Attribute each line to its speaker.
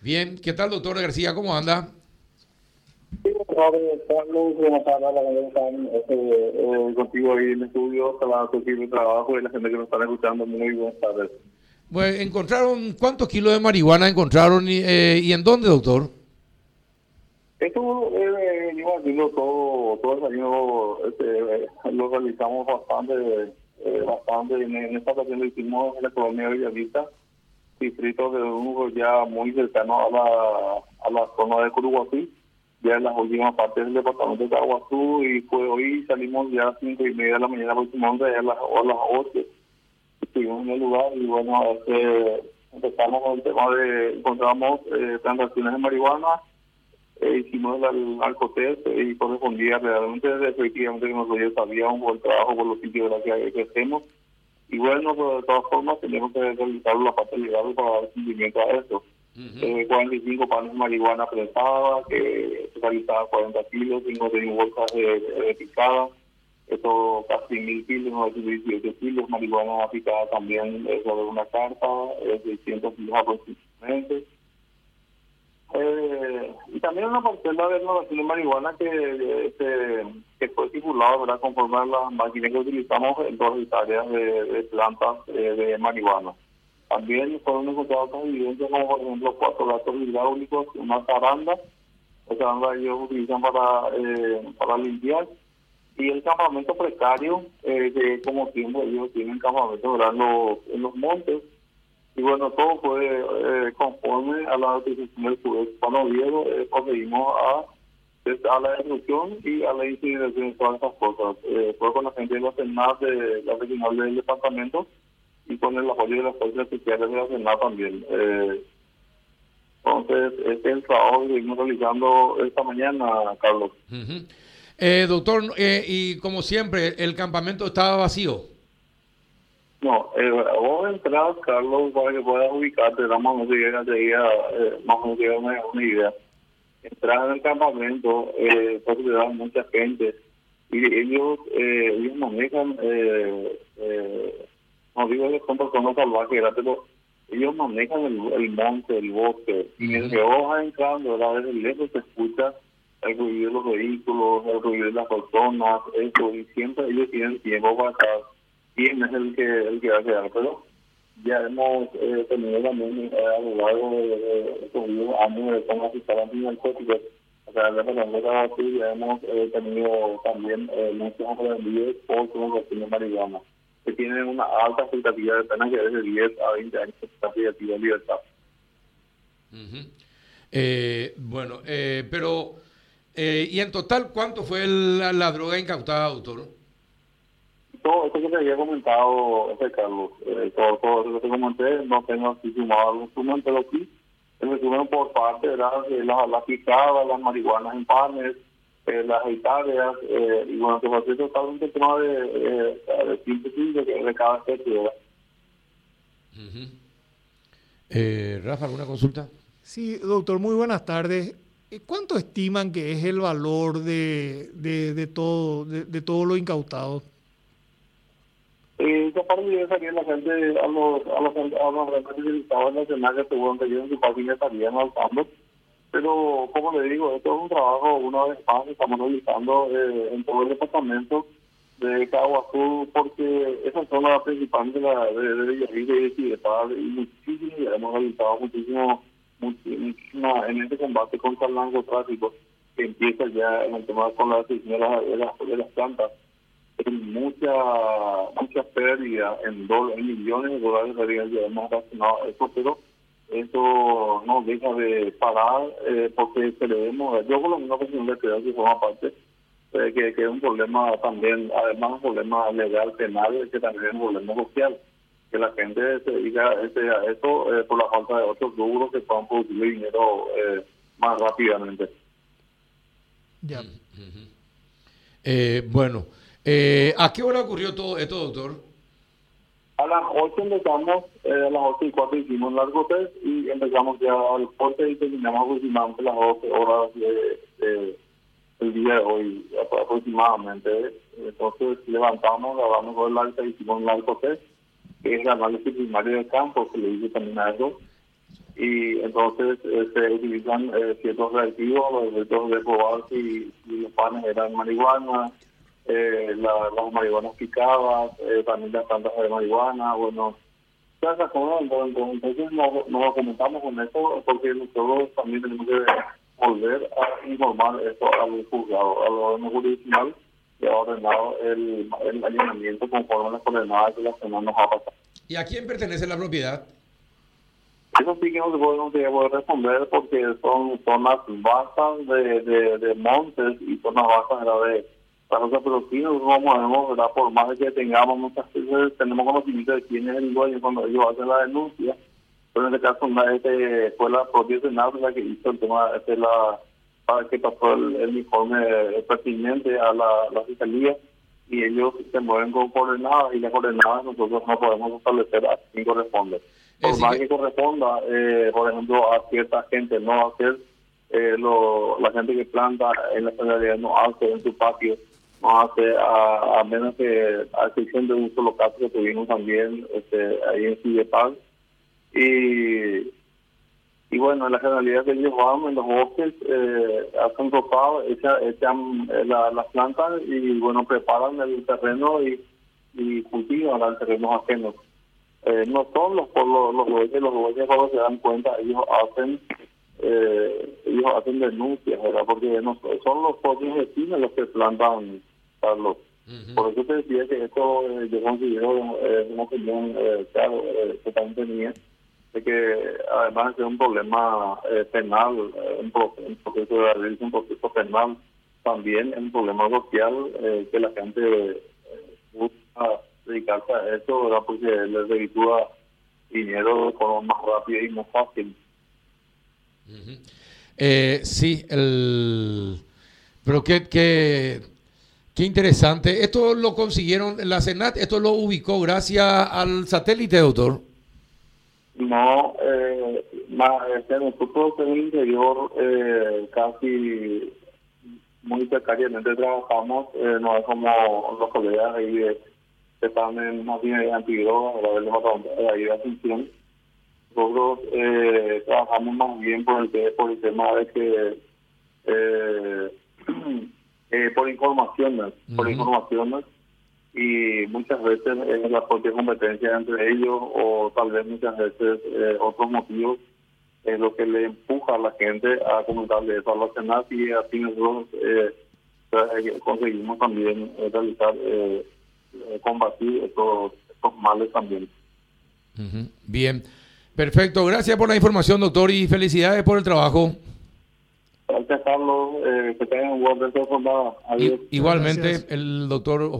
Speaker 1: Bien, ¿qué tal, doctor García? ¿Cómo anda?
Speaker 2: Sí, Carlos, buenas tardes, este, eh, contigo ahí en el estudio, para de trabajo y la gente que nos está escuchando, muy buenas tardes.
Speaker 1: Bueno, encontraron, ¿cuántos kilos de marihuana encontraron y, eh, ¿y en dónde, doctor?
Speaker 2: Esto eh, haciendo todo, todo el año, este, lo realizamos bastante, eh, bastante. En, en esta ocasión lo hicimos en la colonia Villavista, distrito de un ya muy cercano a la, a la zona de Curuguatí, ya en las últimas partes del departamento de Caguazú, y fue hoy salimos ya a las cinco y media de la mañana aproximadamente, a las, a las ocho, estuvimos en el lugar y bueno, este, empezamos con el tema de, encontramos eh, transacciones de marihuana, eh, hicimos el alcotest y correspondía realmente efectivamente que nosotros sabíamos por el trabajo por los sitios que, que hacemos y bueno pues, de todas formas tenemos que realizar la parte legal para dar cumplimiento a eso eh, 45 panes de marihuana prensada que realizaba 40 kilos 51 bolsas de, de picada esto casi mil kilos, no 18 kilos, marihuana picada también es sobre una carta, es 600 kilos aproximadamente. Eh, también una parcela de explotación de marihuana que, este, que fue estipulado ¿verdad? conforme a las máquinas que utilizamos en dos hectáreas de, de plantas eh, de marihuana. También fueron encontradas evidencias como por ejemplo cuatro gatos hidráulicos, una zaranda, esa zaranda ellos utilizan para, eh, para limpiar, y el campamento precario, eh, que como tiempo ellos tienen campamento los, en los montes, y bueno, todo fue eh, conforme a la decisión del. Cuando Diego eh, procedimos a, a la destrucción y a la incineración de todas estas cosas. Eh, fue con la gente de la Senat, de la regional del departamento, y con el apoyo de las fuerzas especiales de la Senat también. Eh, entonces, este es el trabajo que seguimos realizando esta mañana, Carlos.
Speaker 1: Ujú. Eh, doctor, eh, y como siempre, el campamento estaba vacío.
Speaker 2: No, eh, vos entras, Carlos, para que puedas ubicarte, más no te llega, eh, más o menos llega una, una idea. Entras en el campamento, eh, porque te dan mucha gente, y ellos, eh, ellos manejan, eh, eh, no digo que son personas salvajes, pero ellos manejan el, el monte, el bosque, y mientras que vos vas entrando, ¿verdad? desde lejos se escucha el ruido de los vehículos, el ruido de las personas, eso, y siempre ellos tienen tiempo para estar quién es el que el que va a quedar, pero ya hemos eh, tenido también eh, a lo de, estos años de cómo asistir o sea, de aquí ya hemos eh, tenido también eh, muchos aprendidos por conversación de marihuana, que tienen una alta expectativa de pena que es de 10 a 20 años de de libertad.
Speaker 1: Ujú. Eh, bueno, eh, pero, ¿y en total cuánto fue la, la droga incautada, doctor?
Speaker 2: Todo esto que te había comentado, Carlos, eh, todo, todo eso que te comenté, no tengo así sumado el resumen, pero aquí el resumen por parte de la, la picada, las marihuanas en panes, eh, las hectáreas, eh, y bueno, a ser totalmente el tema de, eh, de síntesis de, de cada especie.
Speaker 1: Eh, Rafa, ¿alguna consulta?
Speaker 3: Sí, doctor, muy buenas tardes. Eh, ¿Cuánto estiman que es el valor de, de, de todo de, de todo lo incautado?
Speaker 2: Eh, esa parte yo la gente a los a los a los representantes del Estado Nacional que seguro que ellos en su página estarían alzando pero como le digo esto es un trabajo una vez más estamos realizando eh, en todo el departamento de Caguazú porque esas son las principales de la de, de Villarrica y de y muchísimo hemos realizado muchísimo muchísima en este combate contra el narcotráfico que empieza ya en el tema con la decisión de las, de de las plantas mucha mucha pérdida en, dol- en millones de dólares de hemos relacionado eso, pero eso no deja de parar eh, porque creemos, yo por lo menos que creo que forma parte eh, que, que es un problema también, además un problema legal, penal, que también es un problema social, que la gente se dedica este, a eso eh, por la falta de otros rubros que puedan producir dinero eh, más rápidamente.
Speaker 3: Ya.
Speaker 1: Eh, bueno, eh, ¿a qué hora ocurrió todo esto, doctor?
Speaker 2: A las 8 empezamos, eh, a las 8 y 4 hicimos largo test y empezamos ya al corte y terminamos aproximadamente las 12 horas de, de- del día de hoy, apro- aproximadamente. Entonces levantamos, grabamos con el alta hicimos un largo test, que es el análisis primario de campo, que le dice también a eso. y entonces eh, se utilizan ciertos reactivos, los efectos de probar si, si los panes eran marihuana, eh, la, las marihuanas picadas, eh, también las plantas de marihuana, bueno, esas cosas, entonces nos, nos documentamos con eso porque nosotros también tenemos que volver a informar esto al juzgado, al orden jurisdiccional y ha ordenado el, el allanamiento conforme a las coordenadas que la semana nos ha pasado.
Speaker 1: ¿Y a quién pertenece la propiedad?
Speaker 2: Eso sí que no se puede, no se puede responder porque son zonas vastas de, de, de montes y zonas vastas ¿verdad? de para pero sí nosotros no podemos, ¿verdad? por más de que tengamos muchas veces, tenemos conocimiento de quién es el dueño cuando ellos hacen la denuncia, pero en este caso este, fue la propia Senado la que hizo el tema, este, la, para que pasó el, el informe pertinente a la, la fiscalía y ellos se mueven con coordenadas y las coordenadas nosotros no podemos establecer a quién corresponde. Por más que... corresponda, eh, por ejemplo, a cierta gente no hacer, eh, lo, la gente que planta en la generalidad no hace en su patio no hace, a, a, menos que a excepción de un solo caso que tuvimos también este, ahí en Cidepal. Y, y bueno, en la generalidad que ellos van en los bosques, eh, hacen topado, echan, echan la, las plantas y bueno, preparan el terreno y, y cultivan el terreno ajenos. Eh, no son los los los los los cuando se dan cuenta, ellos hacen eh, ellos hacen denuncias, ¿verdad? Porque no, son los propios vecinos los que plantan Carlos. Por eso te decía que esto eh, yo considero eh, una opinión, eh, claro, eh, totalmente mía, de que además de ser un problema eh, penal, un, proceso de un proceso penal, también es un problema social que la gente busca dedicarse a eso, ¿verdad? Porque les reditúa dinero de forma más rápida y más fácil.
Speaker 1: Eh, sí, el... Pero qué, qué, qué interesante. Esto lo consiguieron, la Senat, esto lo ubicó gracias al satélite, doctor.
Speaker 2: No, eh, más, este, nosotros en el interior eh, casi muy precariamente trabajamos, eh, no es como los colegas ahí de, que están en más bien de antidrogas, de ahí de atención nosotros eh, trabajamos más bien por el, por el tema de que eh, eh, por informaciones, por informaciones y muchas veces es la propia competencia entre ellos o tal vez muchas veces eh, otros motivos es lo que le empuja a la gente a comentarle eso a demás y así nosotros eh, conseguimos también realizar, eh, combatir estos, estos males también.
Speaker 1: Uh -huh. Bien. Perfecto, gracias por la información, doctor, y felicidades por el trabajo.
Speaker 2: Gracias, Carlos. Eh, que tengan un buen resto de.
Speaker 1: Igualmente, gracias. el doctor